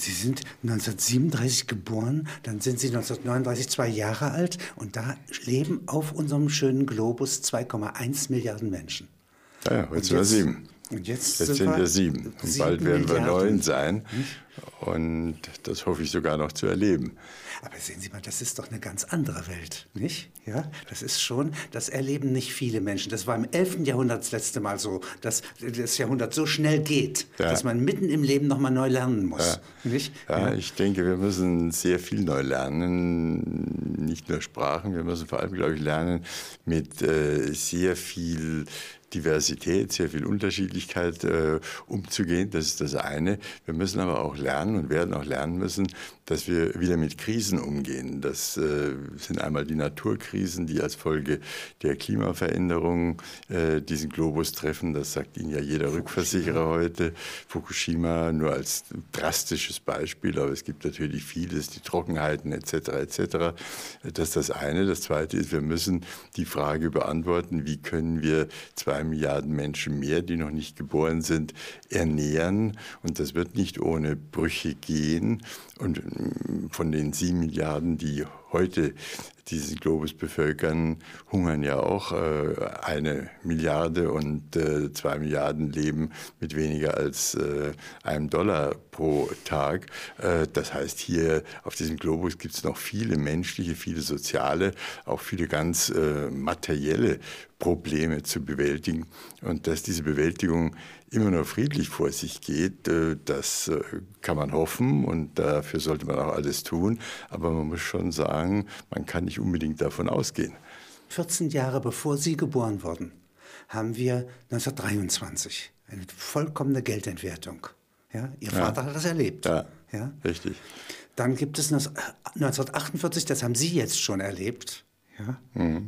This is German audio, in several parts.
Sie sind 1937 geboren, dann sind Sie 1939 zwei Jahre alt und da leben auf unserem schönen Globus 2,1 Milliarden Menschen. Ja, ja heute sind wir sieben. Und jetzt, jetzt sind wir sieben. Und sieben bald werden wir Milliarden. neun sein. Und das hoffe ich sogar noch zu erleben. Aber sehen Sie mal, das ist doch eine ganz andere Welt, nicht? Ja, das ist schon, das erleben nicht viele Menschen. Das war im 11. Jahrhundert das letzte Mal so, dass das Jahrhundert so schnell geht, Ja. dass man mitten im Leben nochmal neu lernen muss. Nicht? Ja, ich denke, wir müssen sehr viel neu lernen. Nicht nur Sprachen, wir müssen vor allem, glaube ich, lernen, mit äh, sehr viel Diversität, sehr viel Unterschiedlichkeit äh, umzugehen. Das ist das eine. Wir müssen aber auch lernen und werden auch lernen müssen, dass wir wieder mit Krisen umgehen. Das äh, sind einmal die Naturkrisen, die als Folge der Klimaveränderung äh, diesen Globus treffen. Das sagt Ihnen ja jeder Rückversicherer heute. Fukushima nur als drastisches Beispiel, aber es gibt natürlich vieles, die Trockenheiten etc. etc. Das ist das eine. Das zweite ist, wir müssen die Frage beantworten, wie können wir zwei Milliarden Menschen mehr, die noch nicht geboren sind, ernähren. Und das wird nicht ohne Brüche gehen. Und von den sieben Milliarden, die heute diesen Globus bevölkern, hungern ja auch äh, eine Milliarde und äh, zwei Milliarden leben mit weniger als äh, einem Dollar pro Tag. Äh, das heißt, hier auf diesem Globus gibt es noch viele menschliche, viele soziale, auch viele ganz äh, materielle Probleme zu bewältigen. Und dass diese Bewältigung immer noch friedlich vor sich geht, äh, das äh, kann man hoffen und dafür sollte man auch alles tun. Aber man muss schon sagen, man kann nicht unbedingt davon ausgehen. 14 Jahre bevor Sie geboren wurden, haben wir 1923 eine vollkommene Geldentwertung. Ja, Ihr Vater hat das erlebt. Ja, Ja? richtig. Dann gibt es 1948, das haben Sie jetzt schon erlebt. Ja?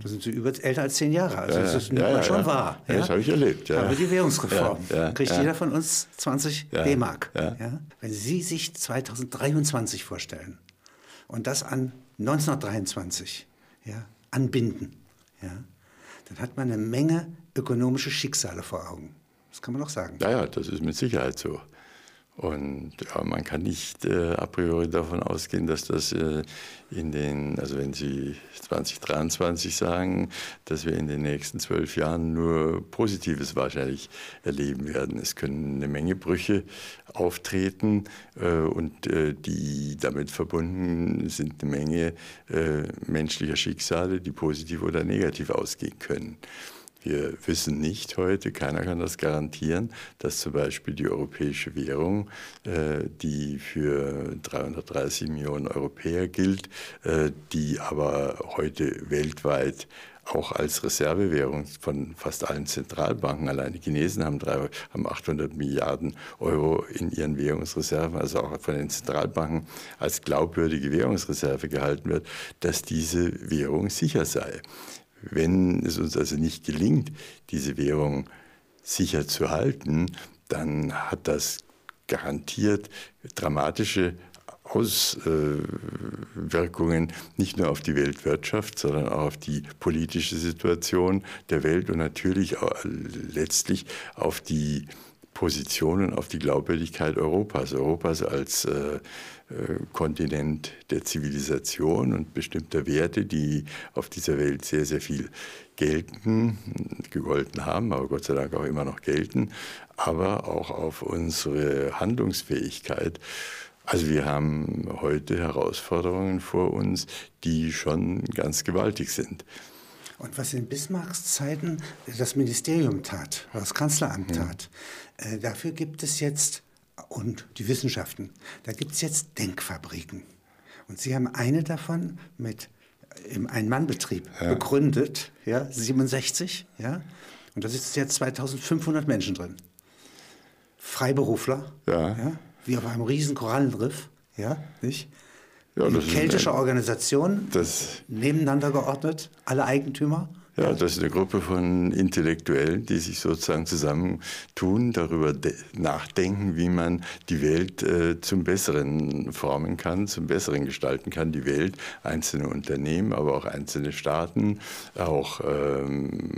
Da sind Sie über, älter als zehn Jahre. Also Mhm. Ja, das ist nimmt Ja, man schon wahr. Das habe ich erlebt, ja. Aber die Währungsreform kriegt jeder von uns 20 Ja, D-Mark. Wenn Sie sich 2023 vorstellen und das an 1923 ja, anbinden, dann hat man eine Menge ökonomische Schicksale vor Augen. Das kann man doch sagen. Ja, ja, das ist mit Sicherheit so. Und ja, man kann nicht äh, a priori davon ausgehen, dass das äh, in den, also wenn Sie 2023 sagen, dass wir in den nächsten zwölf Jahren nur Positives wahrscheinlich erleben werden. Es können eine Menge Brüche auftreten äh, und äh, die damit verbunden sind eine Menge äh, menschlicher Schicksale, die positiv oder negativ ausgehen können. Wir wissen nicht heute, keiner kann das garantieren, dass zum Beispiel die europäische Währung, äh, die für 330 Millionen Europäer gilt, äh, die aber heute weltweit auch als Reservewährung von fast allen Zentralbanken, allein die Chinesen haben, drei, haben 800 Milliarden Euro in ihren Währungsreserven, also auch von den Zentralbanken als glaubwürdige Währungsreserve gehalten wird, dass diese Währung sicher sei. Wenn es uns also nicht gelingt, diese Währung sicher zu halten, dann hat das garantiert dramatische Auswirkungen nicht nur auf die Weltwirtschaft, sondern auch auf die politische Situation der Welt und natürlich letztlich auf die Position und auf die Glaubwürdigkeit Europas. Europas als äh, Kontinent der Zivilisation und bestimmter Werte, die auf dieser Welt sehr, sehr viel gelten, gegolten haben, aber Gott sei Dank auch immer noch gelten, aber auch auf unsere Handlungsfähigkeit. Also wir haben heute Herausforderungen vor uns, die schon ganz gewaltig sind. Und was in Bismarcks Zeiten das Ministerium tat, das Kanzleramt tat, äh, dafür gibt es jetzt, und die Wissenschaften, da gibt es jetzt Denkfabriken. Und Sie haben eine davon mit im Ein-Mann-Betrieb begründet, ja, 67, ja, und da sitzen jetzt 2500 Menschen drin. Freiberufler, Ja. wie auf einem riesen Korallenriff, ja, nicht? Ja, keltische ein- Organisation, Das- nebeneinander geordnet, alle Eigentümer. Ja, das ist eine Gruppe von Intellektuellen, die sich sozusagen zusammentun, darüber nachdenken, wie man die Welt äh, zum Besseren formen kann, zum Besseren gestalten kann. Die Welt, einzelne Unternehmen, aber auch einzelne Staaten, auch ähm,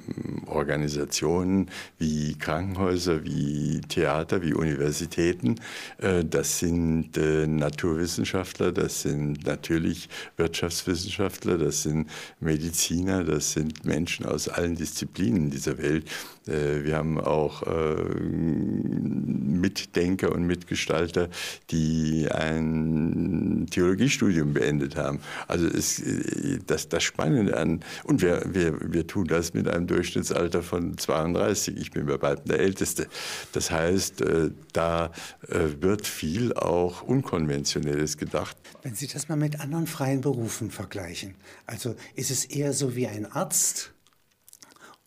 Organisationen wie Krankenhäuser, wie Theater, wie Universitäten. Äh, das sind äh, Naturwissenschaftler, das sind natürlich Wirtschaftswissenschaftler, das sind Mediziner, das sind Menschen, Menschen aus allen Disziplinen dieser Welt. Äh, wir haben auch äh, Mitdenker und Mitgestalter, die ein Theologiestudium beendet haben. Also ist äh, das, das Spannende an, und wir, wir, wir tun das mit einem Durchschnittsalter von 32. Ich bin bei weitem der Älteste. Das heißt, da wird viel auch Unkonventionelles gedacht. Wenn Sie das mal mit anderen freien Berufen vergleichen, also ist es eher so wie ein Arzt,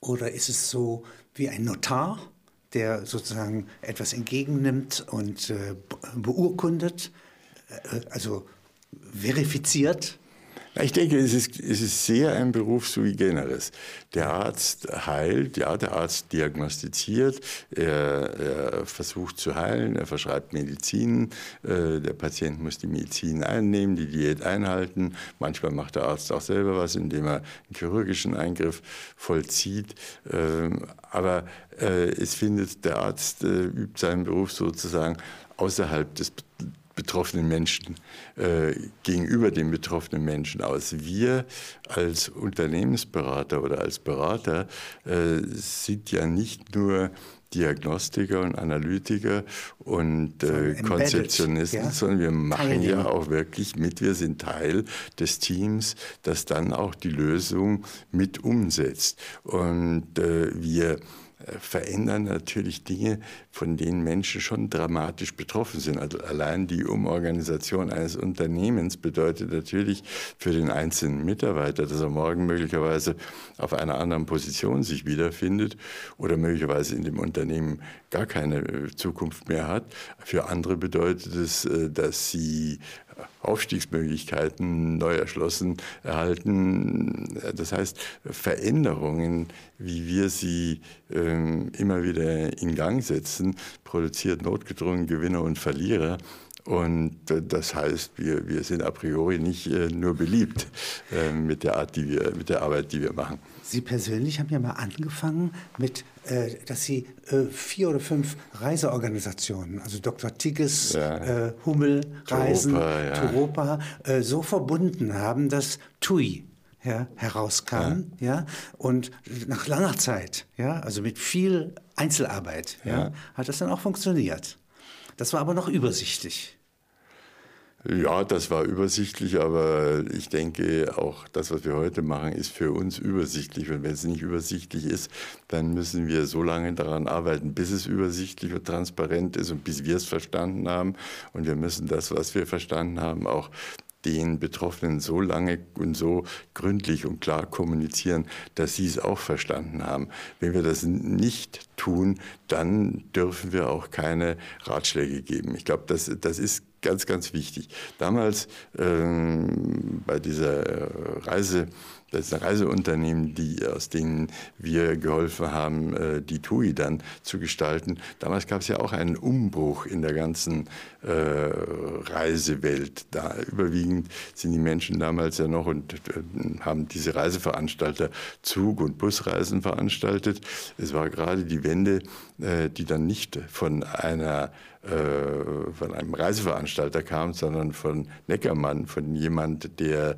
oder ist es so wie ein Notar, der sozusagen etwas entgegennimmt und äh, beurkundet, äh, also verifiziert? Ich denke, es ist, es ist sehr ein Beruf sui generis. Der Arzt heilt, ja, der Arzt diagnostiziert, er, er versucht zu heilen, er verschreibt Medizin, äh, der Patient muss die Medizin einnehmen, die Diät einhalten. Manchmal macht der Arzt auch selber was, indem er einen chirurgischen Eingriff vollzieht. Ähm, aber äh, es findet, der Arzt äh, übt seinen Beruf sozusagen außerhalb des betroffenen Menschen äh, gegenüber den betroffenen Menschen aus. Wir als Unternehmensberater oder als Berater äh, sind ja nicht nur Diagnostiker und Analytiker und äh, Konzeptionisten, ja? sondern wir machen ja auch wirklich mit. Wir sind Teil des Teams, das dann auch die Lösung mit umsetzt. Und äh, wir verändern natürlich Dinge, von denen Menschen schon dramatisch betroffen sind. Also allein die Umorganisation eines Unternehmens bedeutet natürlich für den einzelnen Mitarbeiter, dass er morgen möglicherweise auf einer anderen Position sich wiederfindet oder möglicherweise in dem Unternehmen gar keine äh, Zukunft mehr hat. Für andere bedeutet es, äh, dass sie Aufstiegsmöglichkeiten neu erschlossen erhalten. Das heißt, Veränderungen, wie wir sie ähm, immer wieder in Gang setzen, produziert notgedrungen Gewinner und Verlierer. Und äh, das heißt, wir, wir sind a priori nicht äh, nur beliebt äh, mit der Art, die wir, mit der Arbeit, die wir machen. Sie persönlich haben ja mal angefangen mit, dass Sie äh, vier oder fünf Reiseorganisationen, also Dr. Tigges, ja. äh, Hummel, Reisen, Turopa, ja. Äh, so verbunden haben, dass TUI ja, herauskam, ja. ja. und nach langer Zeit, ja, also mit viel Einzelarbeit, ja, hat das dann auch funktioniert. Das war aber noch übersichtlich. Ja, das war übersichtlich, aber ich denke, auch das, was wir heute machen, ist für uns übersichtlich. Und wenn es nicht übersichtlich ist, dann müssen wir so lange daran arbeiten, bis es übersichtlich und transparent ist und bis wir es verstanden haben. Und wir müssen das, was wir verstanden haben, auch den Betroffenen so lange und so gründlich und klar kommunizieren, dass sie es auch verstanden haben. Wenn wir das nicht tun, dann dürfen wir auch keine Ratschläge geben. Ich glaube, das, das ist ganz, ganz wichtig. Damals ähm, bei dieser äh, Reise, das ein Reiseunternehmen, die, aus denen wir geholfen haben, äh, die TUI dann zu gestalten. Damals gab es ja auch einen Umbruch in der ganzen äh, Reisewelt. Da überwiegend sind die Menschen damals ja noch und äh, haben diese Reiseveranstalter Zug- und Busreisen veranstaltet. Es war gerade die Wende, äh, die dann nicht von einer von einem Reiseveranstalter kam, sondern von Neckermann, von jemand, der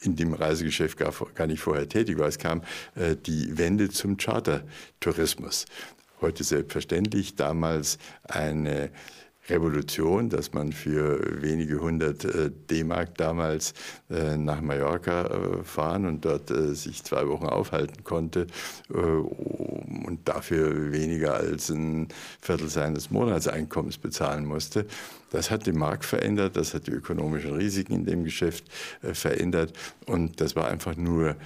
in dem Reisegeschäft gar, gar nicht vorher tätig war. Es kam äh, die Wende zum Chartertourismus. Heute selbstverständlich, damals eine Revolution, dass man für wenige hundert äh, D-Mark damals äh, nach Mallorca äh, fahren und dort sich zwei Wochen aufhalten konnte und dafür weniger als ein Viertel seines Monatseinkommens bezahlen musste. Das hat den Markt verändert, das hat die ökonomischen Risiken in dem Geschäft verändert und das war einfach nur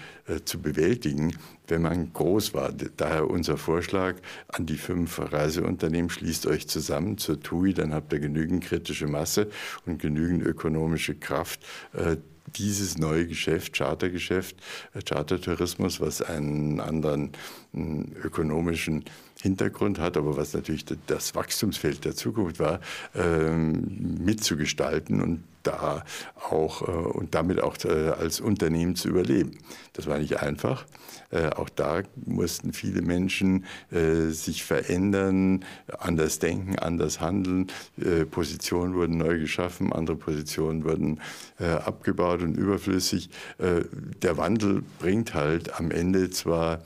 zu bewältigen wenn man groß war. Daher unser Vorschlag an die fünf Reiseunternehmen, schließt euch zusammen zur TUI, dann habt ihr genügend kritische Masse und genügend ökonomische Kraft, äh, dieses neue Geschäft, Chartergeschäft, äh, Chartertourismus, was einen anderen ökonomischen Hintergrund hat, aber was natürlich das Wachstumsfeld der Zukunft war, ähm, mitzugestalten und da auch äh, und damit auch äh, als Unternehmen zu überleben. Das war nicht einfach. Äh, auch da mussten viele Menschen sich verändern, anders denken, anders handeln. Positionen wurden neu geschaffen, andere Positionen wurden abgebaut und überflüssig. Der Wandel bringt halt am Ende zwar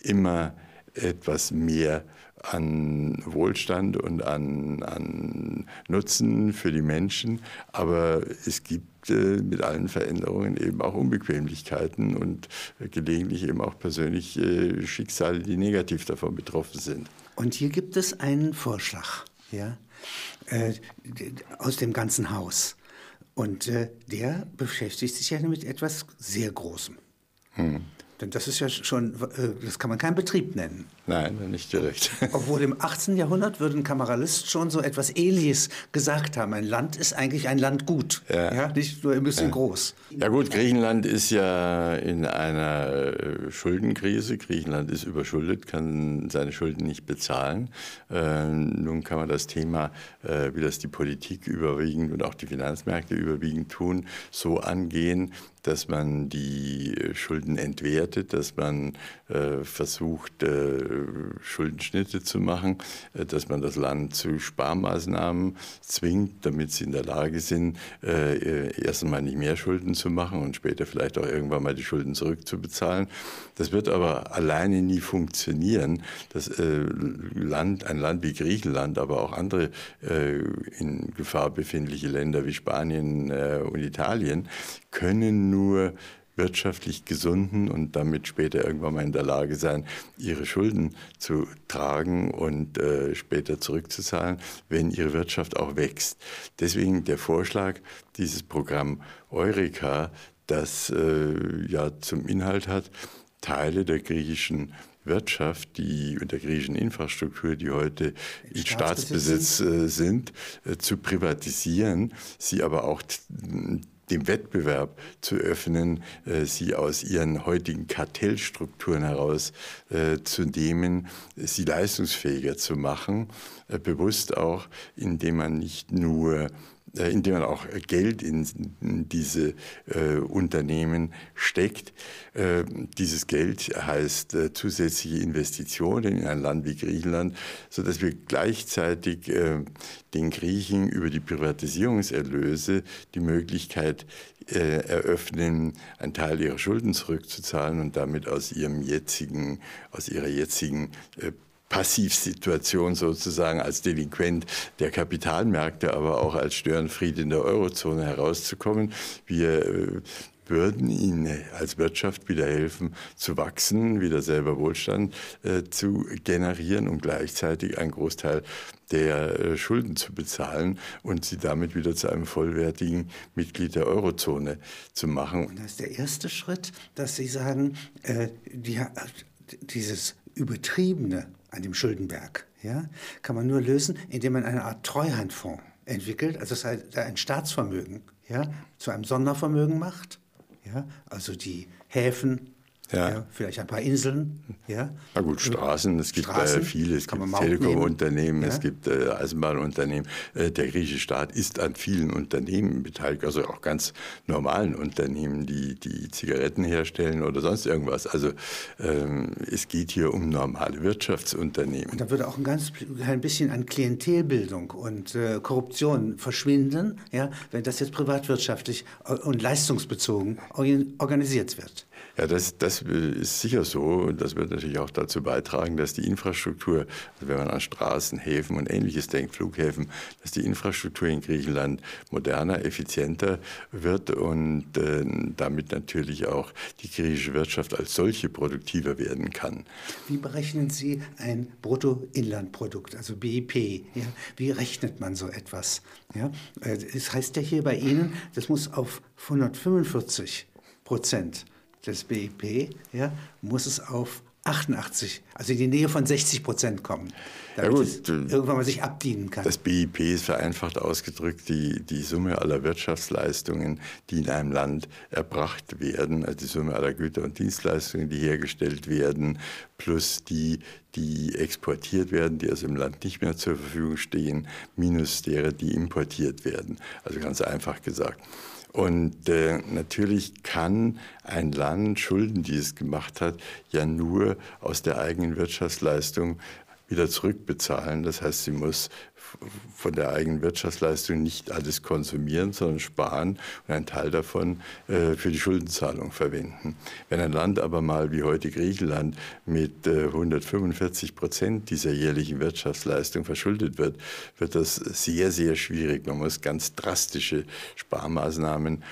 immer etwas mehr an Wohlstand und an, an Nutzen für die Menschen, aber es gibt äh, mit allen Veränderungen eben auch Unbequemlichkeiten und gelegentlich eben auch persönliche Schicksale, die negativ davon betroffen sind. Und hier gibt es einen Vorschlag ja, äh, aus dem ganzen Haus. Und äh, der beschäftigt sich ja mit etwas sehr Großem. Hm. Denn das ist ja schon, äh, das kann man keinen Betrieb nennen. Nein, nicht direkt. Obwohl im 18. Jahrhundert würde ein Kameralist schon so etwas Ähnliches gesagt haben. Ein Land ist eigentlich ein Land gut, ja. ja nicht nur ein bisschen ja. groß. Ja gut, Griechenland ist ja in einer äh, Schuldenkrise. Griechenland ist überschuldet, kann seine Schulden nicht bezahlen. Äh, nun kann man das Thema, äh, wie das die Politik überwiegend und auch die Finanzmärkte überwiegend tun, so angehen, dass man die Schulden entwertet, dass man äh, versucht, äh, Schuldenschnitte zu machen, äh, dass man das Land zu Sparmaßnahmen zwingt, damit sie in der Lage sind, äh, äh, erst einmal nicht mehr Schulden zu machen und später vielleicht auch irgendwann mal die Schulden zurückzubezahlen. Das wird aber alleine nie funktionieren. Das äh, Land, ein Land wie Griechenland, aber auch andere in Gefahr befindliche Länder wie Spanien und Italien können nur wirtschaftlich gesunden und damit später irgendwann mal in der Lage sein, ihre Schulden zu tragen und äh, später zurückzuzahlen, wenn ihre Wirtschaft auch wächst. Deswegen der Vorschlag, dieses Programm Eureka, das äh, ja zum Inhalt hat, Teile der griechischen Wirtschaft, die und der griechischen Infrastruktur, die heute in Staatsbesitz äh, sind, äh, zu privatisieren, sie aber auch dem Wettbewerb zu öffnen, äh, sie aus ihren heutigen Kartellstrukturen heraus äh, zu nehmen, sie leistungsfähiger zu machen, äh, bewusst auch, indem man nicht nur indem man auch Geld in, diese äh, Unternehmen steckt. Äh, dieses Geld heißt äh, zusätzliche Investitionen in ein Land wie Griechenland, sodass wir gleichzeitig äh, den Griechen über die Privatisierungserlöse die Möglichkeit äh, eröffnen, einen Teil ihrer Schulden zurückzuzahlen und damit aus ihrem jetzigen, aus ihrer jetzigen Passivsituation sozusagen als Delinquent der Kapitalmärkte, aber auch als Störenfried in der Eurozone herauszukommen. Wir äh, würden ihnen als Wirtschaft wieder helfen, zu wachsen, wieder selber Wohlstand äh, zu generieren und gleichzeitig einen Großteil der äh, Schulden zu bezahlen und sie damit wieder zu einem vollwertigen Mitglied der Eurozone zu machen. Und das ist der erste Schritt, dass Sie sagen, äh, die, dieses übertriebene an dem Schuldenberg, ja, kann man nur lösen, indem man eine Art Treuhandfonds entwickelt, also ein Staatsvermögen, ja, zu einem Sondervermögen macht, ja, also die Häfen, ja. ja. vielleicht ein paar Inseln. Ja. Na gut, Straßen, es gibt Straßen, äh, viele, es gibt Telekom-Unternehmen, ja. es gibt äh, Eisenbahnunternehmen. Äh, der griechische Staat ist an vielen Unternehmen beteiligt, also auch ganz normalen Unternehmen, die, die Zigaretten herstellen oder sonst irgendwas. Also ähm, es geht hier um normale Wirtschaftsunternehmen. Und da würde auch ein ganz ein bisschen an Klientelbildung und äh, Korruption verschwinden, ja, wenn das jetzt privatwirtschaftlich und leistungsbezogen organisiert wird. Ja, das, das ist sicher so und das wird natürlich auch dazu beitragen, dass die Infrastruktur, also wenn man an Straßen, Häfen und ähnliches denkt, Flughäfen, dass die Infrastruktur in Griechenland moderner, effizienter wird und äh, damit natürlich auch die griechische Wirtschaft als solche produktiver werden kann. Wie berechnen Sie ein Bruttoinlandprodukt, also BIP? Ja? Wie rechnet man so etwas? Ja? Äh, das heißt ja hier bei Ihnen, das muss auf 145 Prozent des BIP, ja, muss es auf 88, also in die Nähe von 60 Prozent kommen, damit ja gut, irgendwann mal sich abdienen kann. Das BIP ist vereinfacht ausgedrückt die, die Summe aller Wirtschaftsleistungen, die in einem Land erbracht werden, also die Summe aller Güter und Dienstleistungen, die hergestellt werden, plus die, die exportiert werden, die also im Land nicht mehr zur Verfügung stehen, minus derer, die importiert werden. Also ganz einfach gesagt. Und äh, natürlich kann ein Land Schulden, die es gemacht hat, ja nur aus der eigenen Wirtschaftsleistung wieder zurückbezahlen. Das heißt, sie muss von der eigenen Wirtschaftsleistung nicht alles konsumieren, sondern sparen und einen Teil davon äh, für die Schuldenzahlung verwenden. Wenn ein Land aber mal wie heute Griechenland mit äh, 145 Prozent dieser jährlichen Wirtschaftsleistung verschuldet wird, wird das sehr, sehr schwierig. Man muss ganz drastische Sparmaßnahmen äh,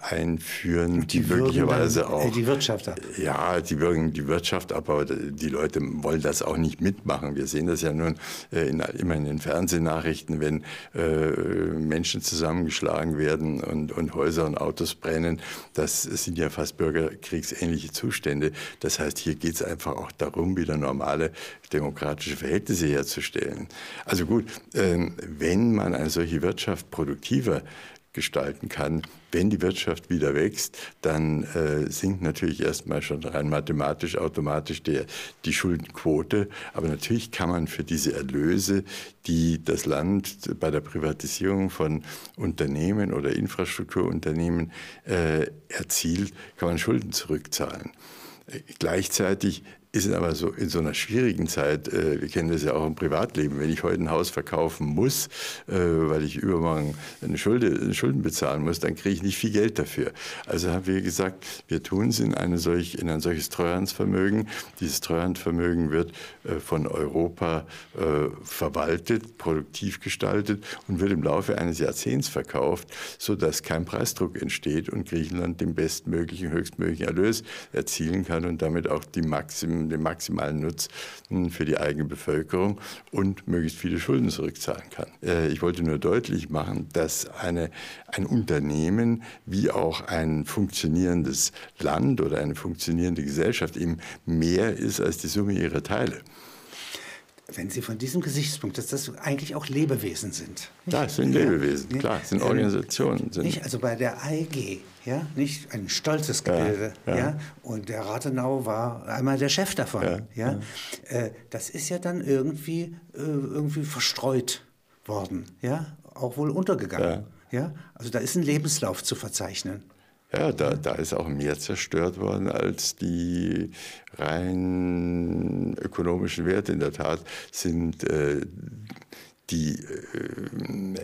einführen, die, die möglicherweise dann, auch die Wirtschaft ab. Ja, die würgen die Wirtschaft ab, aber die Leute wollen das auch nicht mitmachen. Wir sehen das ja nun äh, in, immer in den Fernsehnachrichten, wenn äh, Menschen zusammengeschlagen werden und, und Häuser und Autos brennen. Das sind ja fast bürgerkriegsähnliche Zustände. Das heißt, hier geht es einfach auch darum, wieder normale demokratische Verhältnisse herzustellen. Also gut, ähm, wenn man eine solche Wirtschaft produktiver gestalten kann. Wenn die Wirtschaft wieder wächst, dann äh, sinkt natürlich erstmal schon rein mathematisch automatisch der, die Schuldenquote. Aber natürlich kann man für diese Erlöse, die das Land bei der Privatisierung von Unternehmen oder Infrastrukturunternehmen äh, erzielt, kann man Schulden zurückzahlen. Äh, gleichzeitig ist aber so in so einer schwierigen Zeit, äh, wir kennen das ja auch im Privatleben, wenn ich heute ein Haus verkaufen muss, äh, weil ich übermorgen eine Schulde, Schulden bezahlen muss, dann kriege ich nicht viel Geld dafür. Also haben wir gesagt, wir tun es in, eine solch, in ein solches Treuhandsvermögen. Dieses Treuhandvermögen wird äh, von Europa äh, verwaltet, produktiv gestaltet und wird im Laufe eines Jahrzehnts verkauft, sodass kein Preisdruck entsteht und Griechenland den bestmöglichen, höchstmöglichen Erlös erzielen kann und damit auch die Maximum den maximalen Nutzen für die eigene Bevölkerung und möglichst viele Schulden zurückzahlen kann. Äh, ich wollte nur deutlich machen, dass eine, ein Unternehmen wie auch ein funktionierendes Land oder eine funktionierende Gesellschaft eben mehr ist als die Summe ihrer Teile wenn Sie von diesem Gesichtspunkt, dass das eigentlich auch Lebewesen sind. Ja, es sind Lebewesen, ja, klar, es sind Organisationen. Sind nicht, also bei der AEG, ja, nicht ein stolzes Gebilde, ja, ja. ja, und der Rathenau war einmal der Chef davon, ja, ja. Äh, das ist ja dann irgendwie, äh, irgendwie verstreut worden, ja, auch wohl untergegangen, ja. also da ist ein Lebenslauf zu verzeichnen. Ja, da, da ist auch mehr zerstört worden als die rein ökonomischen Werte. In der Tat sind äh, die äh,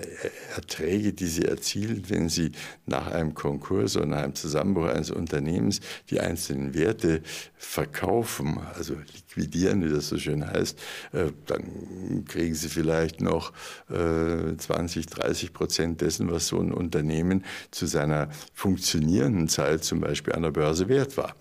Erträge, die sie erzielen, wenn sie nach einem Konkurs oder nach einem Zusammenbruch eines Unternehmens die einzelnen Werte verkaufen, also liquidieren, wie das so schön heißt, äh, dann kriegen sie vielleicht noch äh, 20, 30 Prozent dessen, was so ein Unternehmen zu seiner funktionierenden Zeit zum Beispiel an der Börse wert war.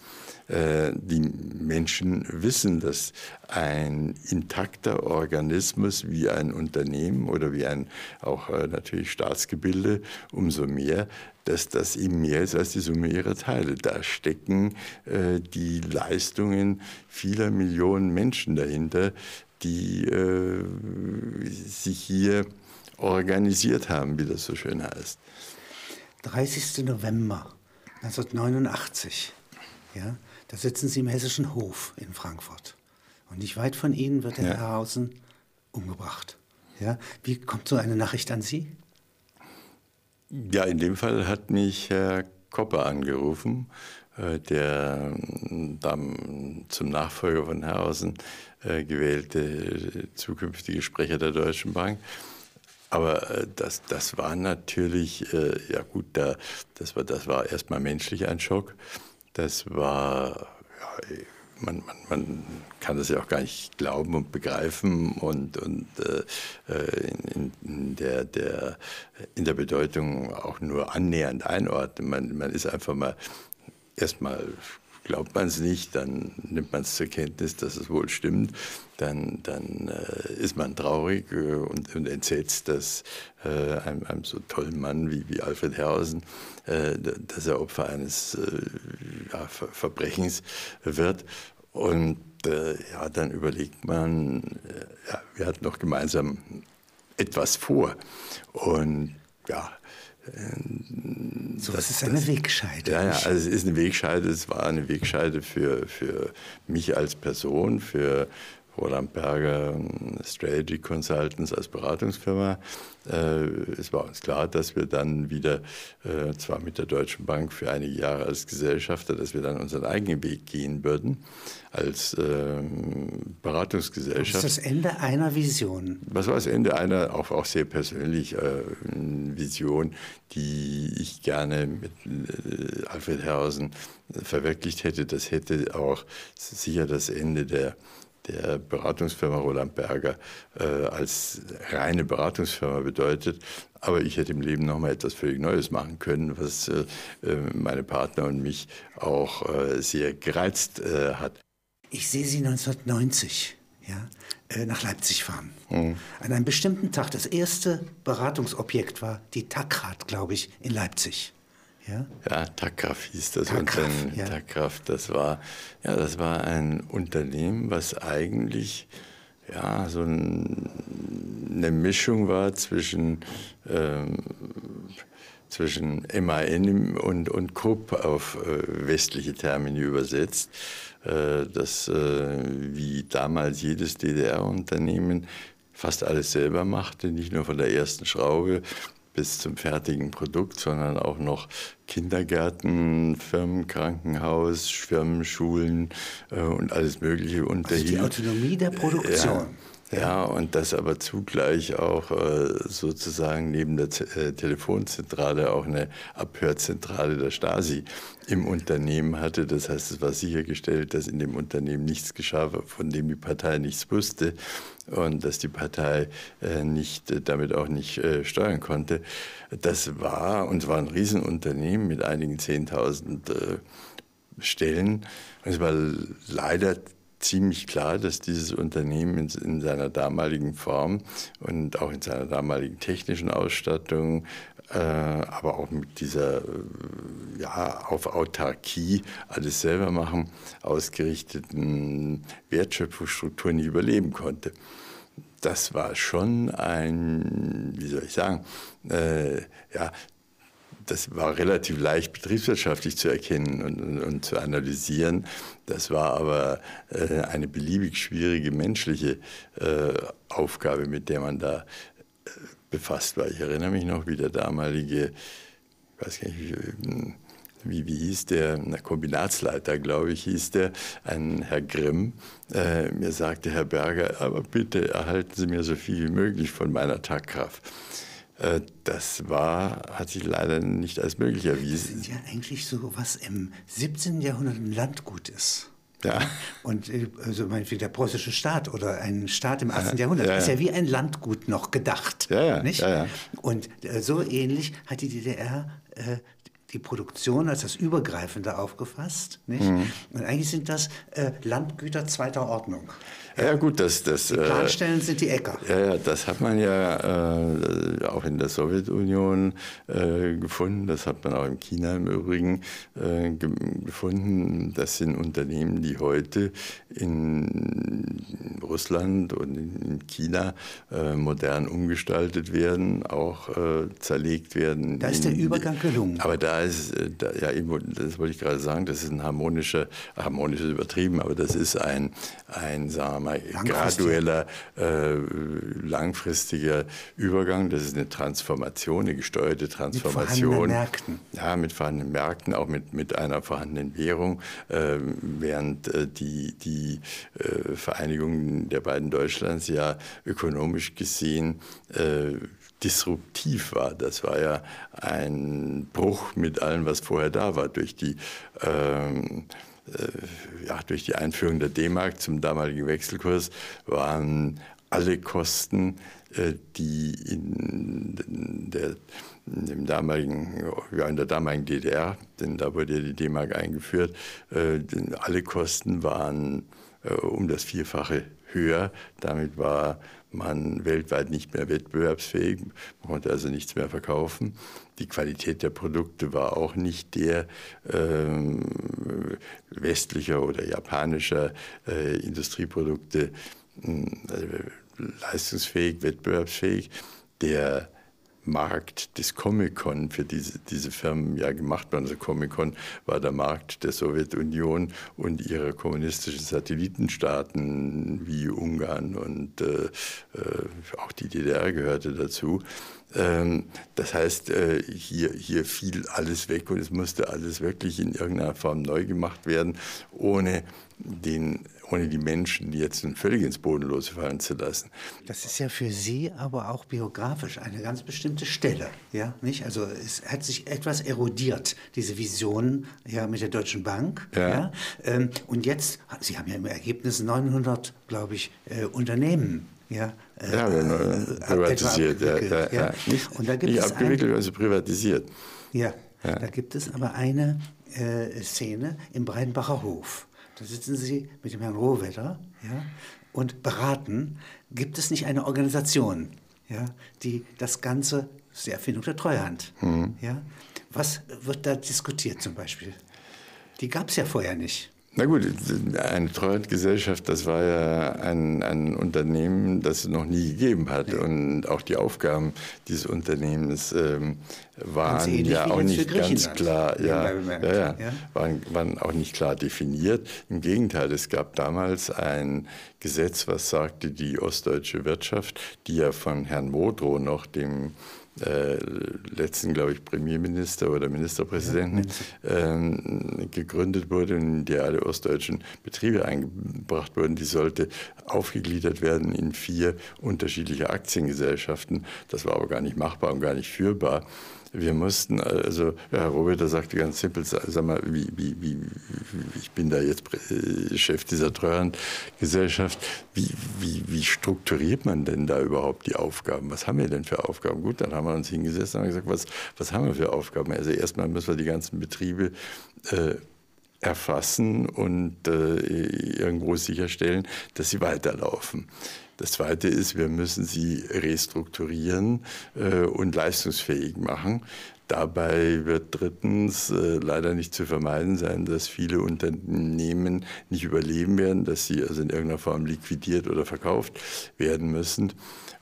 Äh, die Menschen wissen, dass ein intakter Organismus wie ein Unternehmen oder wie ein auch äh, natürlich Staatsgebilde umso mehr, dass das eben mehr ist als die Summe ihrer Teile. Da stecken äh, die Leistungen vieler Millionen Menschen dahinter, die sich hier organisiert haben, wie das so schön heißt. 30. November 1989. Ja, da sitzen Sie im Hessischen Hof in Frankfurt. Und nicht weit von Ihnen wird der ja. Herr Hausen umgebracht. Ja? Wie kommt so eine Nachricht an Sie? Ja, in dem Fall hat mich Herr Kopper angerufen, äh, der ähm, dann zum Nachfolger von Herrhausen äh, gewählte zukünftige Sprecher der Deutschen Bank. Aber äh, das, das war natürlich, ja gut, da, das, war, das war erstmal menschlich ein Schock. Das war, ja, man, man, man, kann das ja auch gar nicht glauben und begreifen und, und äh, äh in, in, der, der, in der Bedeutung auch nur annähernd einordnen. Man, man ist einfach mal erstmal glaubt man es nicht, dann nimmt man es zur Kenntnis, dass es wohl stimmt, dann, dann äh, ist man traurig äh, und, und, entsetzt, dass äh, einem, einem, so tollen Mann wie, wie Alfred Herrhausen, äh, dass er Opfer eines äh, ja, Ver Verbrechens wird. Und äh, ja, dann überlegt man, ja, wir hatten noch gemeinsam etwas vor. Und ja, so, das ist eine Wegscheide. Ja, ja, also es ist eine Wegscheide. Es war eine Wegscheide für, für mich als Person, für Roland Berger Strategy Consultants als Beratungsfirma. Äh, es war uns klar, dass wir dann wieder, äh, zwar mit der Deutschen Bank für einige Jahre als Gesellschafter, dass wir dann unseren eigenen Weg gehen würden als ähm, Beratungsgesellschaft. Das ist das Ende einer Vision. Was war das Ende einer, auch, auch sehr persönlich, äh, Vision, die ich gerne mit Alfred Herrhausen verwirklicht hätte. Das hätte auch sicher das Ende der der Beratungsfirma Roland Berger äh, als reine Beratungsfirma bedeutet. Aber ich hätte im Leben noch mal etwas völlig Neues machen können, was äh, äh meine Partner und mich auch äh, sehr gereizt hat. Ich sehe Sie 1990 ja, nach Leipzig fahren. Mhm. An einem bestimmten Tag, das erste Beratungsobjekt war die Takrad, glaube ich, in Leipzig. Ja, ja Takraf hieß das Unternehmen. Ja. Takraf, das war, ja, das war ein Unternehmen, was eigentlich ja, so ein, eine Mischung war zwischen, ähm, zwischen MAN und, und Krupp auf äh, westliche Termini übersetzt. Äh, das, äh, wie damals jedes DDR-Unternehmen, fast alles selber machte, nicht nur von der ersten Schraube bis zum fertigen Produkt, sondern auch noch Kindergärten, Firmen, Krankenhaus, Firmen, Schulen äh, und alles Mögliche unterhielt. Also die Autonomie der Produktion. Ja, ja, und das aber zugleich auch äh, sozusagen neben der äh, Telefonzentrale auch eine Abhörzentrale der Stasi im Unternehmen hatte. Das heißt, es war sichergestellt, dass in dem Unternehmen nichts geschah, von dem die Partei nichts wusste und dass die Partei äh, nicht, damit auch nicht steuern konnte. Das war, und war ein Riesenunternehmen mit einigen 10.000 Stellen. Es war leider ziemlich klar, dass dieses Unternehmen in, in, seiner damaligen Form und auch in seiner damaligen technischen Ausstattung, äh, aber auch mit dieser äh, ja, auf Autarkie alles selber machen ausgerichteten Wertschöpfungsstruktur nicht überleben konnte. Das war schon ein, wie soll ich sagen, äh, ja, das war relativ leicht betriebswirtschaftlich zu erkennen und, und, und zu analysieren. Das war aber äh, eine beliebig schwierige menschliche äh, Aufgabe, mit der man da äh, befasst war. Ich erinnere mich noch, wie der damalige, ich weiß gar nicht, wie, wie, hieß der, der Kombinatsleiter, glaube ich, hieß der, ein Herr Grimm, äh, mir sagte, Herr Berger, aber bitte erhalten Sie mir so viel wie möglich von meiner Tagkraft. Äh, das war, hat sich leider nicht als möglich erwiesen. Das ist ja eigentlich so, was im 17. Jahrhundert ein Landgut ist. Ja. Und äh, also meinetwegen der preußische Staat oder ein Staat im 18. Ja, Jahrhundert ja, ja. ist ja wie ein Landgut noch gedacht. Ja, ja, nicht? Ja. Und äh, so ähnlich hat die DDR äh, die Produktion als das Übergreifende aufgefasst. Nicht? Mhm. Und eigentlich sind das äh, Landgüter zweiter Ordnung. Ja, gut, das. das die Planstellen äh, sind die Äcker. Ja, ja, das hat man ja äh, auch in der Sowjetunion äh, gefunden. Das hat man auch in China im Übrigen äh, ge gefunden. Das sind Unternehmen, die heute in Russland und in China äh, modern umgestaltet werden, auch äh, zerlegt werden. Da ist der Übergang gelungen. Aber da ist, da, ja, das wollte ich gerade sagen, das ist ein harmonischer, harmonisch ist übertrieben, aber das ist ein, ein sagen wir mal, gradueller, äh, langfristiger Übergang. Das ist eine Transformation, eine gesteuerte Transformation. Mit vorhandenen Märkten. Ja, mit vorhandenen Märkten, auch mit, mit einer vorhandenen Währung, äh, während äh, die, die äh, Vereinigung der beiden Deutschlands ja ökonomisch gesehen äh, disruptiv war. Das war ja ein Bruch mit allem, was vorher da war, durch die ähm, äh, ja, durch die Einführung der D-Mark zum damaligen Wechselkurs waren alle Kosten, äh, die in der, in dem damaligen, ja, in der damaligen DDR, denn da wurde ja die D-Mark eingeführt, äh, alle Kosten waren um das Vierfache höher. Damit war man weltweit nicht mehr wettbewerbsfähig, man konnte also nichts mehr verkaufen. Die Qualität der Produkte war auch nicht der ähm, westlicher oder japanischer äh, Industrieprodukte äh, leistungsfähig, wettbewerbsfähig. Der Markt des Comic-Con für diese, diese Firmen ja gemacht worden. Also Comic-Con war der Markt der Sowjetunion und ihrer kommunistischen Satellitenstaaten wie Ungarn und äh, äh auch die DDR gehörte dazu. Ähm, das heißt, äh, hier, hier fiel alles weg und es musste alles wirklich in irgendeiner Form neu gemacht werden, ohne den ohne die Menschen jetzt völlig ins Bodenlose fallen zu lassen. Das ist ja für Sie aber auch biografisch eine ganz bestimmte Stelle, ja, nicht? Also es hat sich etwas erodiert, diese Vision ja mit der Deutschen Bank, ja. ja? Ähm, und jetzt, Sie haben ja im Ergebnis 900, glaube ich, äh, Unternehmen ja, äh, ja, äh, privatisiert. Ja, ja, ja. Nicht, und da gibt nicht es abgewickelt, ein, also privatisiert. Ja, da gibt es aber eine äh, Szene im Breidenbacher Hof. Da sitzen Sie mit dem Herrn Rohwetter ja, und beraten, gibt es nicht eine Organisation, ja, die das Ganze, das ist die Erfindung der Treuhand, mhm. ja, was wird da diskutiert zum Beispiel? Die gab es ja vorher nicht. Na gut, eine Treuhandgesellschaft, das war ja ein, ein Unternehmen, das es noch nie gegeben hat. Ja. Und auch die Aufgaben dieses Unternehmens ähm, waren ja auch nicht ganz klar, ja, ja, ja, Waren, waren auch nicht klar definiert. Im Gegenteil, es gab damals ein Gesetz, was sagte, die ostdeutsche Wirtschaft, die ja von Herrn Modrow noch, dem äh, letzten, glaube ich, Premierminister oder Ministerpräsidenten ähm, gegründet wurde, in der alle ostdeutschen Betriebe eingebracht wurden. Die sollte aufgegliedert werden in vier unterschiedliche Aktiengesellschaften. Das war aber gar nicht machbar und gar nicht führbar. Wir mussten, also Herr Roberter sagte ganz simpel, sag mal, wie, wie, wie, ich bin da jetzt Chef dieser Treuhandgesellschaft, wie, wie, wie strukturiert man denn da überhaupt die Aufgaben? Was haben wir denn für Aufgaben? Gut, dann haben wir uns hingesetzt und haben gesagt, was, was haben wir für Aufgaben? Also erstmal müssen wir die ganzen Betriebe äh, erfassen und äh, irgendwo sicherstellen, dass sie weiterlaufen. Das Zweite ist, wir müssen sie restrukturieren äh, und leistungsfähig machen. Dabei wird drittens äh, leider nicht zu vermeiden sein, dass viele Unternehmen nicht überleben werden, dass sie also in irgendeiner Form liquidiert oder verkauft werden müssen.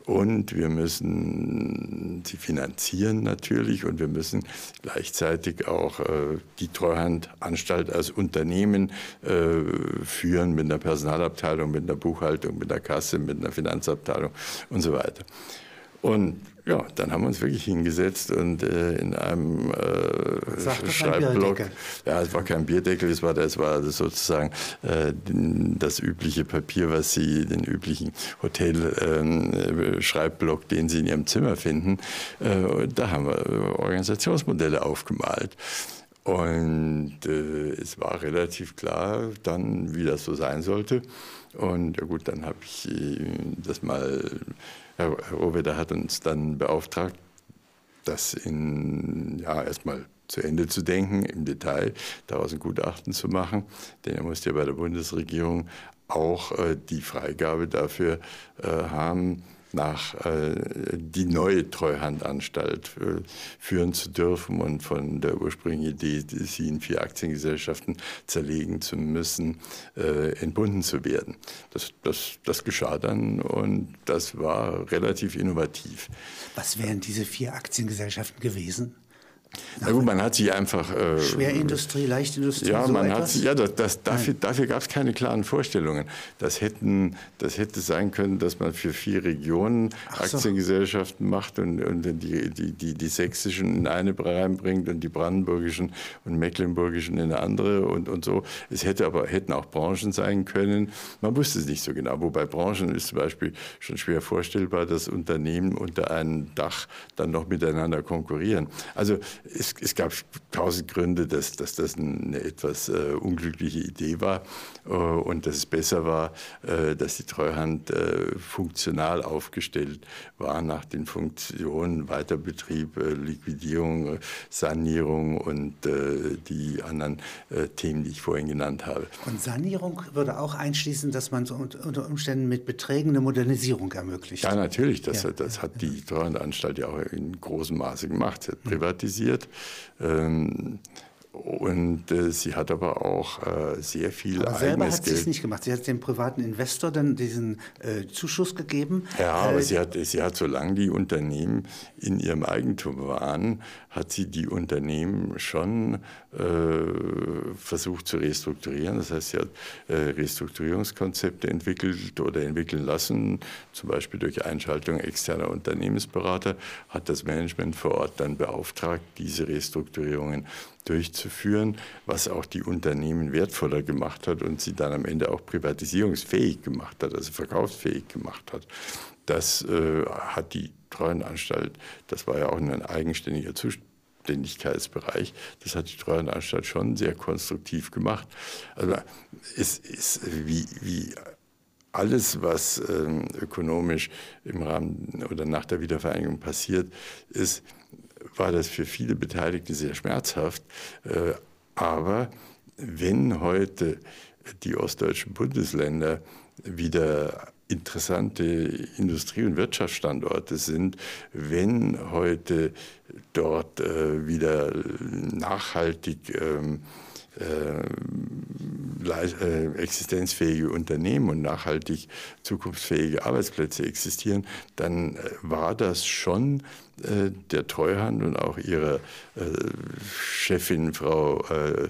Und wir müssen sie finanzieren natürlich und wir müssen gleichzeitig auch äh, die Treuhandanstalt als Unternehmen äh, führen mit einer Personalabteilung, mit einer Buchhaltung, mit einer Kasse, mit einer Finanzabteilung und so weiter. Und ja, dann haben wir uns wirklich hingesetzt und äh, in einem äh, Schreibblock, ja, es war kein Bierdeckel, es war, es war sozusagen äh, das übliche Papier, was Sie, den üblichen Hotel-Schreibblock, ähm, den Sie in Ihrem Zimmer finden, äh, da haben wir Organisationsmodelle aufgemalt. Und äh, es war relativ klar dann, wie das so sein sollte. Und ja gut, dann habe ich äh, das mal Herr Rohweder hat uns dann beauftragt, das in, ja, erstmal zu Ende zu denken, im Detail, daraus ein Gutachten zu machen. Denn er musste ja bei der Bundesregierung auch äh, die Freigabe dafür äh, haben, nach äh, die neue Treuhandanstalt äh, führen zu dürfen und von der ursprünglichen Idee, sie in vier Aktiengesellschaften zerlegen zu müssen, äh, entbunden zu werden. Das, das, das geschah dann und das war relativ innovativ. Was wären diese vier Aktiengesellschaften gewesen? Na gut, man hat sich einfach. Äh, Schwerindustrie, Leichtindustrie. Ja, so man etwas? hat sich, ja, das, das, dafür, dafür gab es keine klaren Vorstellungen. Das, hätten, das hätte sein können, dass man für vier Regionen Ach Aktiengesellschaften so. macht und, und die, die, die, die sächsischen in eine reinbringt und die brandenburgischen und mecklenburgischen in eine andere und, und so. Es hätte aber, hätten auch Branchen sein können. Man wusste es nicht so genau. Wobei Branchen ist zum Beispiel schon schwer vorstellbar, dass Unternehmen unter einem Dach dann noch miteinander konkurrieren. Also es es, gab tausend Gründe, dass, dass das eine etwas äh, unglückliche Idee war äh, und dass es besser war, äh, dass die Treuhand äh, funktional aufgestellt war nach den Funktionen Weiterbetrieb, äh, Liquidierung, Sanierung und die anderen Themen, die ich vorhin genannt habe. Und Sanierung würde auch einschließen, dass man so unter Umständen mit Beträgen eine Modernisierung ermöglicht. Ja, natürlich. Das, ja. das hat die Treuhandanstalt ja auch in großem Maße gemacht. Sie hat privatisiert. Ähm, und äh, sie hat aber auch äh, sehr viel aber selber eigenes hat sie es nicht gemacht. Sie hat dem privaten Investor dann diesen äh, Zuschuss gegeben. Ja, aber äh, sie hat, sie hat, solange die Unternehmen in ihrem Eigentum waren, hat sie die Unternehmen schon äh, versucht zu restrukturieren. Das heißt, sie hat äh, Restrukturierungskonzepte entwickelt oder entwickeln lassen, zum Beispiel durch Einschaltung externer Unternehmensberater, hat das Management vor Ort dann beauftragt, diese Restrukturierungen durchzuführen, was auch die Unternehmen wertvoller gemacht hat und sie dann am Ende auch privatisierungsfähig gemacht hat, also verkaufsfähig gemacht hat. Das äh, hat die Treuhandanstalt, das war ja auch ein eigenständiger Zuständigkeitsbereich, das hat die Treuhandanstalt schon sehr konstruktiv gemacht. Also es ist wie, wie alles, was ähm, ökonomisch im Rahmen oder nach der Wiedervereinigung passiert ist, war das für viele Beteiligte sehr schmerzhaft. Äh, aber wenn heute die ostdeutschen Bundesländer wieder interessante Industrie- und Wirtschaftsstandorte sind, wenn heute dort äh, wieder nachhaltig ähm, äh, äh, existenzfähige Unternehmen und nachhaltig zukunftsfähige Arbeitsplätze existieren, dann äh, war das schon äh, der Treuhand und auch ihrer äh, Chefin Frau äh,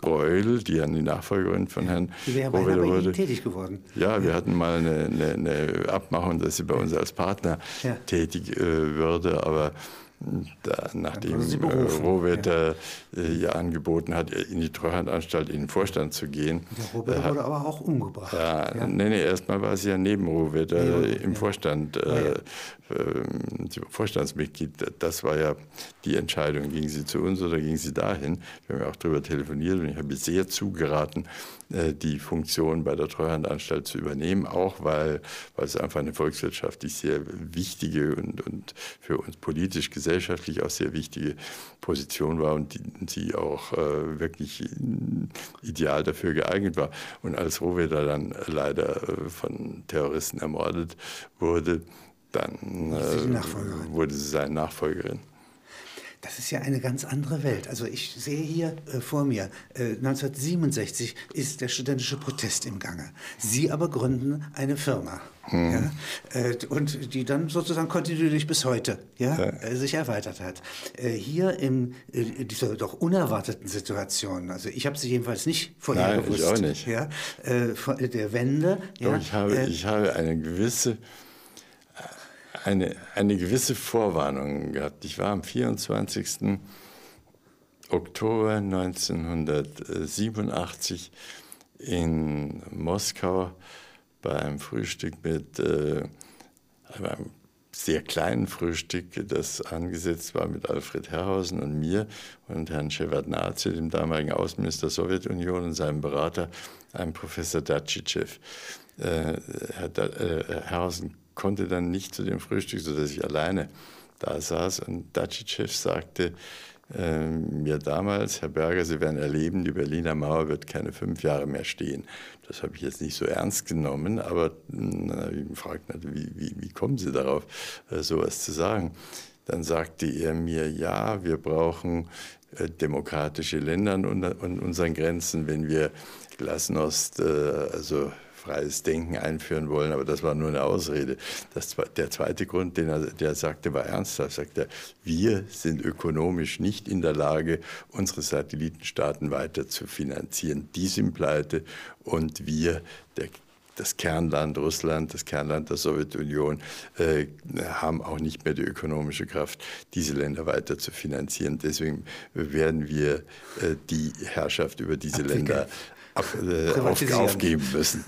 Breul, die ja die Nachfolgerin von Herrn wäre bei Ihnen tätig geworden. Ja, wir hatten mal eine, eine, eine Abmachung, dass sie bei uns als Partner ja. tätig würde, aber da, nachdem äh, Rohwetter ja. Äh, ihr angeboten hat, in die Treuhandanstalt in den Vorstand zu gehen. Der Rohwetter äh, wurde aber auch umgebracht. Ja, ja. Nee, nee, erstmal war sie ja neben Rohwetter nee, im ja. Vorstand, äh, äh, Vorstandsmitglied. Das war ja die Entscheidung. Ging sie zu uns oder ging sie dahin? Wir haben ja auch darüber telefoniert und ich habe sehr zugeraten, äh, die Funktion bei der Treuhandanstalt zu übernehmen, auch weil, weil es einfach eine volkswirtschaftlich sehr wichtige und, und für uns politisch, gesellschaftlich auch sehr wichtige Position war und die, sie auch äh, wirklich ideal dafür geeignet war. Und als Rohwedder dann leider äh, von Terroristen ermordet wurde, dann äh, wurde sie seine Nachfolgerin. Das ist ja eine ganz andere Welt. Also ich sehe hier äh, vor mir, äh, 1967 ist der studentische Protest im Gange. Sie aber gründen eine Firma. Hm. Ja, äh, und die dann sozusagen kontinuierlich bis heute ja, ja. Äh, sich erweitert hat. Äh, hier in äh, dieser doch unerwarteten Situation, also ich habe sie jedenfalls nicht vorher Nein, gewusst. Ich auch nicht. Ja, der Wende. Doch, ich, habe, ich habe eine gewisse eine, eine gewisse Vorwarnung gehabt. Ich war am 24. Oktober 1987 in Moskau bei einem Frühstück mit äh, einem sehr kleinen Frühstück, das angesetzt war mit Alfred Herrhausen und mir und Herrn Shevardnadze, dem damaligen Außenminister der Sowjetunion und seinem Berater, einem Professor Dacicev. Äh, Herr, äh, Herrhausen konnte dann nicht zu dem Frühstück, sodass ich alleine da saß. Und Dacicev sagte äh, mir damals, Herr Berger, Sie werden erleben, die Berliner Mauer wird keine fünf Jahre mehr stehen. Das habe ich jetzt nicht so ernst genommen, aber na, ich gefragt, wie, wie, wie kommen Sie darauf, äh, sowas zu sagen? Dann sagte er mir, ja, wir brauchen äh, demokratische Länder an unseren Grenzen, wenn wir Glasnost, äh, also freies Denken einführen wollen, aber das war nur eine Ausrede. Das, der zweite Grund, den er der sagte, war ernsthaft. Sagt er, wir sind ökonomisch nicht in der Lage, unsere Satellitenstaaten weiter zu finanzieren. Die sind pleite und wir, der das Kernland Russland, das Kernland der Sowjetunion, äh, haben auch nicht mehr die ökonomische Kraft, diese Länder weiter zu finanzieren. Deswegen werden wir äh, die Herrschaft über diese Abwickeln. Länder ab, äh, auf, aufgeben müssen.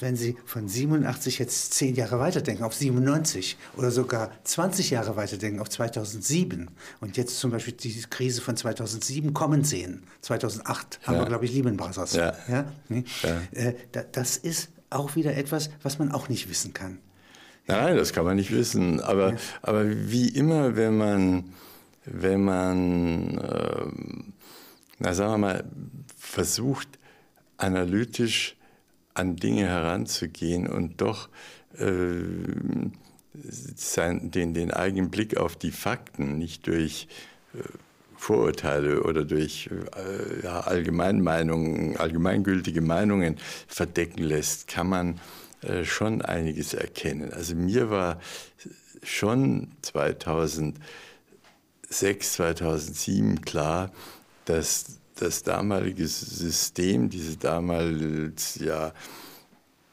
Wenn Sie von 87 jetzt zehn Jahre weiterdenken auf 97 oder sogar 20 Jahre weiterdenken auf 2007 und jetzt zum Beispiel die Krise von 2007 kommen sehen, 2008 haben ja. wir, glaube ich, Lehman Brothers. Ja. Ja? Nee? Äh, das ist auch wieder etwas, was man auch nicht wissen kann. Nein, das kann man nicht wissen. Aber, aber wie immer, wenn man, wenn man ähm, na sagen wir mal, versucht, analytisch an Dinge heranzugehen und doch äh, sein, den, den eigenen Blick auf die Fakten nicht durch äh, Vorurteile oder durch äh, ja, Allgemeinmeinungen, allgemeingültige Meinungen verdecken lässt, kann man äh, schon einiges erkennen. Also mir war schon 2006, 2007 klar, dass das damalige System, diese damals ja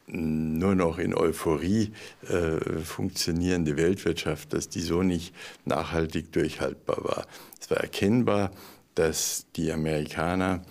nur noch in Euphorie äh, funktionierende Weltwirtschaft, dass die so nicht nachhaltig durchhaltbar war. Es war erkennbar, dass die Amerikaner,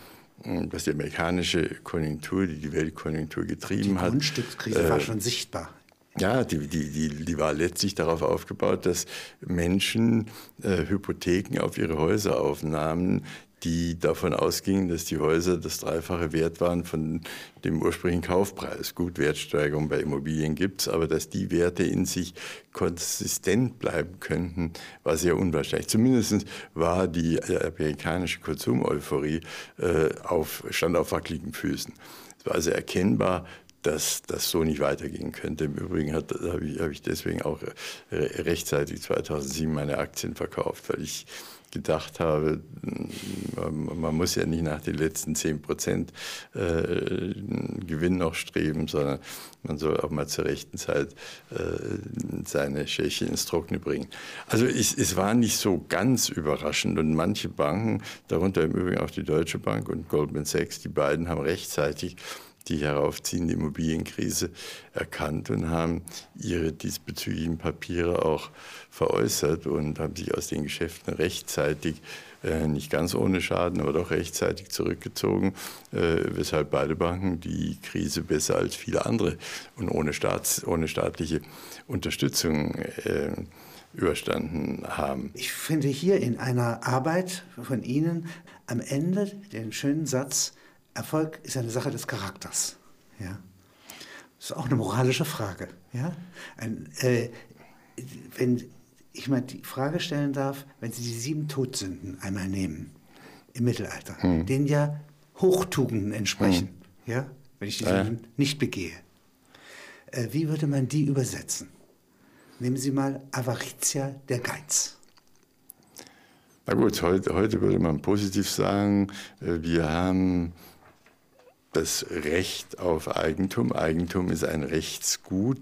hm, dass die amerikanische Konjunktur, die die Weltkonjunktur getrieben die hat. Die Grundstückskrise äh, war schon sichtbar. Ja, die, die, die, die war letztlich darauf aufgebaut, dass Menschen äh, Hypotheken auf ihre Häuser aufnahmen, die davon ausgingen, dass die Häuser das Dreifache wert waren von dem ursprünglichen Kaufpreis. Gut, Wertsteigerung bei Immobilien gibt es, aber dass die Werte in sich konsistent bleiben könnten, war sehr unwahrscheinlich. Zumindest war die amerikanische Konsumeuphorie äh, auf, stand auf wackeligen Füßen. Es war also erkennbar, dass das so nicht weitergehen könnte. Im Übrigen habe ich, hab ich deswegen auch äh, rechtzeitig 2007 meine Aktien verkauft, weil ich gedacht habe, man muss ja nicht nach den letzten 10 Prozent äh, Gewinn noch streben, sondern man soll auch mal zur rechten Zeit äh, seine Schäche ins Trockene bringen. Also es, es war nicht so ganz überraschend und manche Banken, darunter im Übrigen auch die Deutsche Bank und Goldman Sachs, die beiden haben rechtzeitig die heraufziehende Immobilienkrise erkannt und haben ihre diesbezüglichen Papiere auch veräußert und haben sich aus den Geschäften rechtzeitig, äh, nicht ganz ohne Schaden, aber doch rechtzeitig zurückgezogen, äh, weshalb beide Banken die Krise besser als viele andere und ohne, Staats-, ohne staatliche Unterstützung äh, überstanden haben. Ich finde hier in einer Arbeit von Ihnen am Ende den schönen Satz, Erfolg ist eine Sache des Charakters. Ja? Das ist auch eine moralische Frage. Ja? Ein, äh, wenn ich mal die Frage stellen darf, wenn Sie die sieben Todsünden einmal nehmen im Mittelalter, hm. denen ja Hochtugenden entsprechen, hm. ja? wenn ich die ja. nicht begehe, äh, wie würde man die übersetzen? Nehmen Sie mal Avaritia, der Geiz. Na gut, heute, heute würde man positiv sagen, äh, wir haben das Recht auf Eigentum. Eigentum ist ein Rechtsgut.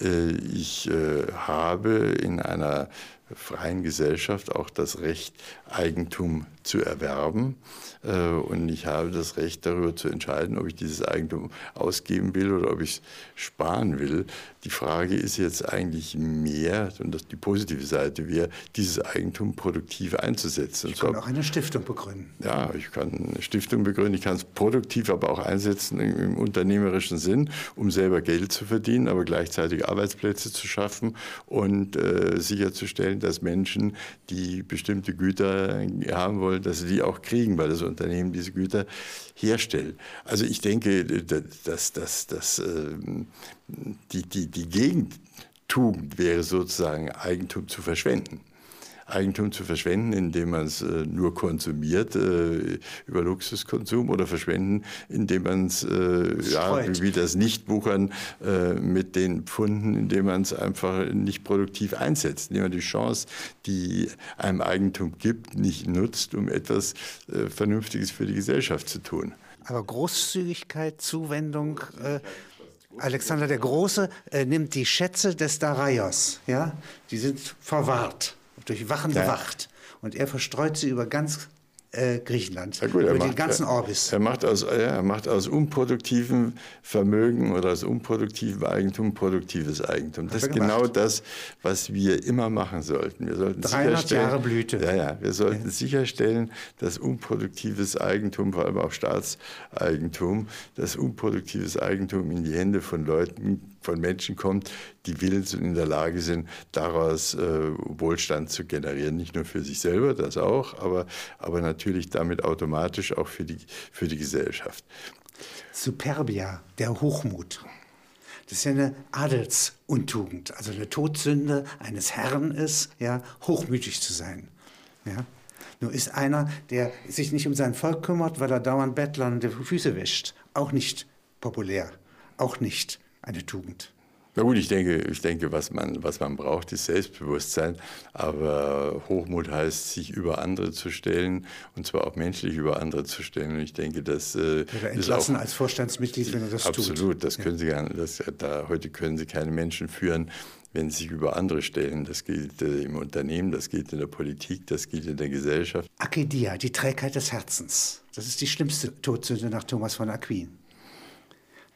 Äh, ich äh, habe in einer freien Gesellschaft auch das Recht, Eigentum zu erwerben. Äh, und ich habe das Recht darüber zu entscheiden, ob ich dieses Eigentum ausgeben will oder ob ich es sparen will. Die Frage ist jetzt eigentlich mehr, und das die positive Seite wäre, dieses Eigentum produktiv einzusetzen. Ich kann auch eine Stiftung begründen. Ja, ich kann eine Stiftung begründen. Ich kann es produktiv aber auch einsetzen im, im unternehmerischen Sinn, um selber Geld zu verdienen, aber gleichzeitig Arbeitsplätze zu schaffen und äh, sicherzustellen, dass Menschen, die bestimmte Güter haben wollen, dass sie die auch kriegen, weil das Unternehmen diese Güter herstellt. Also ich denke, dass, dass, dass ähm, die, die, die Gegentugend wäre sozusagen Eigentum zu verschwenden. Eigentum zu verschwenden, indem man es äh, nur konsumiert äh, über Luxuskonsum oder verschwenden, indem man es, äh, ja, wie das Nichtbuchern mit den Pfunden, indem man es einfach nicht produktiv einsetzt, indem man die Chance, die einem Eigentum gibt, nicht nutzt, um etwas Vernünftiges für die Gesellschaft zu tun. Aber Großzügigkeit, Zuwendung, äh, Alexander der Große äh, nimmt die Schätze des Daraios, ja, die sind verwahrt durch Wachen ja. bewacht. Und er verstreut sie über ganz äh, Griechenland, ja gut, über macht, den ganzen Orbis. Er macht, aus, er macht aus unproduktivem Vermögen oder aus unproduktivem Eigentum produktives Eigentum. Das ist genau das, was wir immer machen sollten. Wir sollten 300 Jahre Blüte. Ja, ja, wir sollten ja. sicherstellen, dass unproduktives Eigentum, vor allem auch Staatseigentum, dass unproduktives Eigentum in die Hände von Leuten von Menschen kommt, die willens und in der Lage sind, daraus äh, Wohlstand zu generieren. Nicht nur für sich selber, das auch, aber, aber natürlich damit automatisch auch für die, für die Gesellschaft. Superbia, der Hochmut. Das ist ja eine Adelsuntugend, also eine Todsünde eines Herrn ist, ja, hochmütig zu sein. Ja. Nur ist einer, der sich nicht um sein Volk kümmert, weil er dauernd Bettlern die Füße wäscht, auch nicht populär, auch nicht eine Tugend. Na gut, ich denke, ich denke was, man, was man braucht, ist Selbstbewusstsein. Aber Hochmut heißt, sich über andere zu stellen und zwar auch menschlich über andere zu stellen. Und ich denke, das äh, Oder entlassen auch, als Vorstandsmitglied, wenn er das absolut, tut. Absolut, das können Sie gar das, da, heute können Sie keine Menschen führen, wenn sie sich über andere stellen. Das gilt äh, im Unternehmen, das gilt in der Politik, das gilt in der Gesellschaft. Akedia, die Trägheit des Herzens. Das ist die schlimmste Todsünde nach Thomas von Aquin.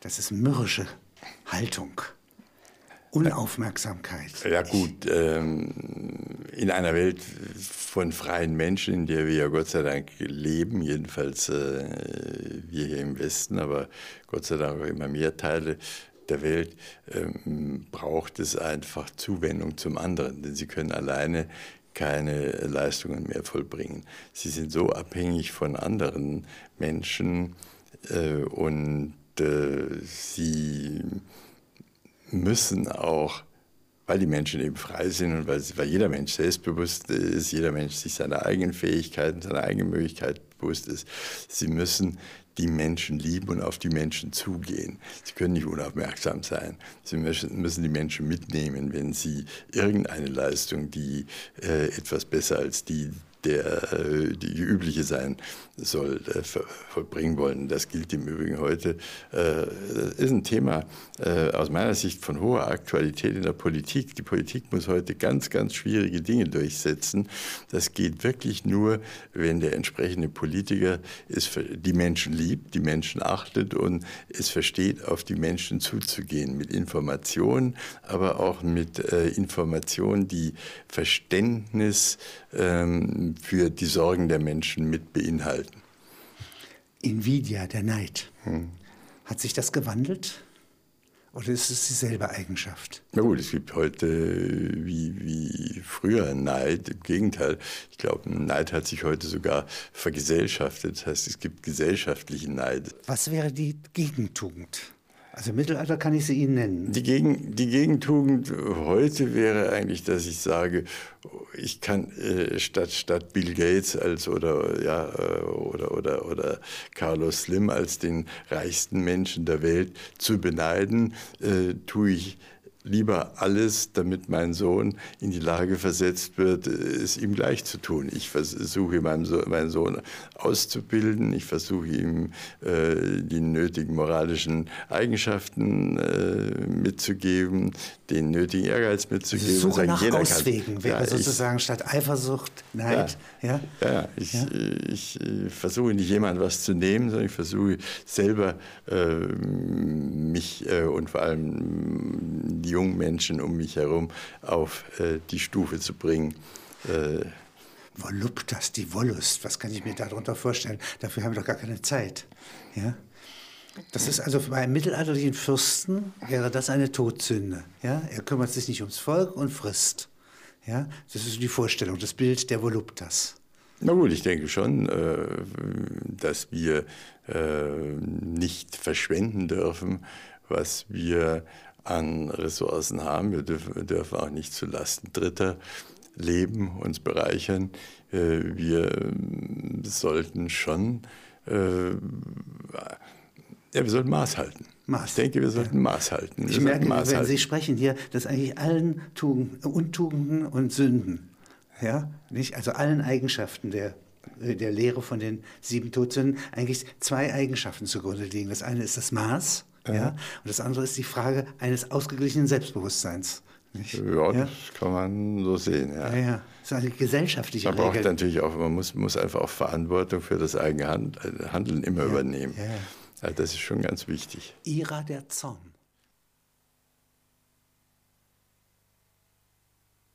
Das ist mürrische Haltung. Unaufmerksamkeit. Ja gut, ähm, in einer Welt von freien Menschen, in der wir ja Gott sei Dank leben, jedenfalls äh, wir hier im Westen, aber Gott sei Dank auch immer mehr Teile der Welt, ähm, braucht es einfach Zuwendung zum anderen, denn sie können alleine keine Leistungen mehr vollbringen. Sie sind so abhängig von anderen Menschen äh, und äh, sie müssen auch, weil die Menschen eben frei sind und weil, weil jeder Mensch selbstbewusst ist, jeder Mensch sich seiner eigenen Fähigkeiten, seiner eigenen Möglichkeiten bewusst ist, sie müssen die Menschen lieben und auf die Menschen zugehen. Sie können nicht unaufmerksam sein. Sie müssen, müssen die Menschen mitnehmen, wenn sie irgendeine Leistung, die äh, etwas besser als die der äh, die übliche sein soll, äh, vollbringen wollen. Das gilt im Übrigen heute. Das äh, ist ein Thema aus meiner Sicht von hoher Aktualität in der Politik. Die Politik muss heute ganz, ganz schwierige Dinge durchsetzen. Das geht wirklich nur, wenn der entsprechende Politiker es die Menschen liebt, die Menschen achtet und es versteht, auf die Menschen zuzugehen mit Informationen, aber auch mit Informationen, die Verständnis ähm, für die Sorgen der Menschen mit beinhalten. Invidia, der Neid. Hm. Hat sich das gewandelt? Oder ist es dieselbe Eigenschaft? Na gut, es gibt heute wie, wie früher Neid. Im Gegenteil, ich glaube, Neid hat sich heute sogar vergesellschaftet. Das heißt, es gibt gesellschaftlichen Neid. Was wäre die Gegentugend? Also Mittelalter kann ich sie Ihnen nennen. Die, Gegen, die Gegentugend heute wäre eigentlich, dass ich sage, ich kann äh, statt, statt Bill Gates als oder ja äh, oder oder oder Carlos Slim als den reichsten Menschen der Welt zu beneiden, äh, tue ich lieber alles, damit mein Sohn in die Lage versetzt wird, es ihm gleich zu tun. Ich versuche meinen Sohn auszubilden, ich versuche ihm äh, die nötigen moralischen Eigenschaften äh, mitzugeben, den nötigen Ehrgeiz mitzugeben. Suche nach Auswegen wäre ja, sozusagen statt Eifersucht Neid. Ja, ja? ja ich, ja? ich, ich versuche nicht jemand was zu nehmen, sondern ich versuche selber äh, mich äh, und vor allem die die jungen Menschen um mich herum auf äh, die Stufe zu bringen. Äh, Voluptas, die Wollust, was kann ich mir darunter vorstellen? Dafür haben wir doch gar keine Zeit. Ja? Das ist also bei einem mittelalterlichen Fürsten wäre das eine Todsünde. Ja? Er kümmert sich nicht ums Volk und frisst. Ja? Das ist die Vorstellung, das Bild der Voluptas. Na gut, ich denke schon, äh, dass wir äh, nicht verschwenden dürfen, was wir an Ressourcen haben. Wir dürfen, auch nicht zulasten Dritter leben, uns bereichern. Äh, wir ähm, sollten schon, ja, wir sollten Maß halten. Maß. Ich denke, wir sollten ja. Maß halten. Wir ich merke, Maß wenn halten. Sie sprechen hier, dass eigentlich allen Tugenden, Untugenden und Sünden, ja, nicht, also allen Eigenschaften der der Lehre von den sieben Todsünden eigentlich zwei Eigenschaften zugrunde liegen. Das eine ist das Maß ja. Und das andere ist die Frage eines ausgeglichenen Selbstbewusstseins. Nicht? Ja, das kann man so sehen. Ja. Ja, ja. So eine gesellschaftliche Man braucht Regel. natürlich auch, man muss, muss einfach auch Verantwortung für das eigene Hand- Handeln immer übernehmen. ja, ja. Ja, das ist schon ganz wichtig. Ira der Zorn.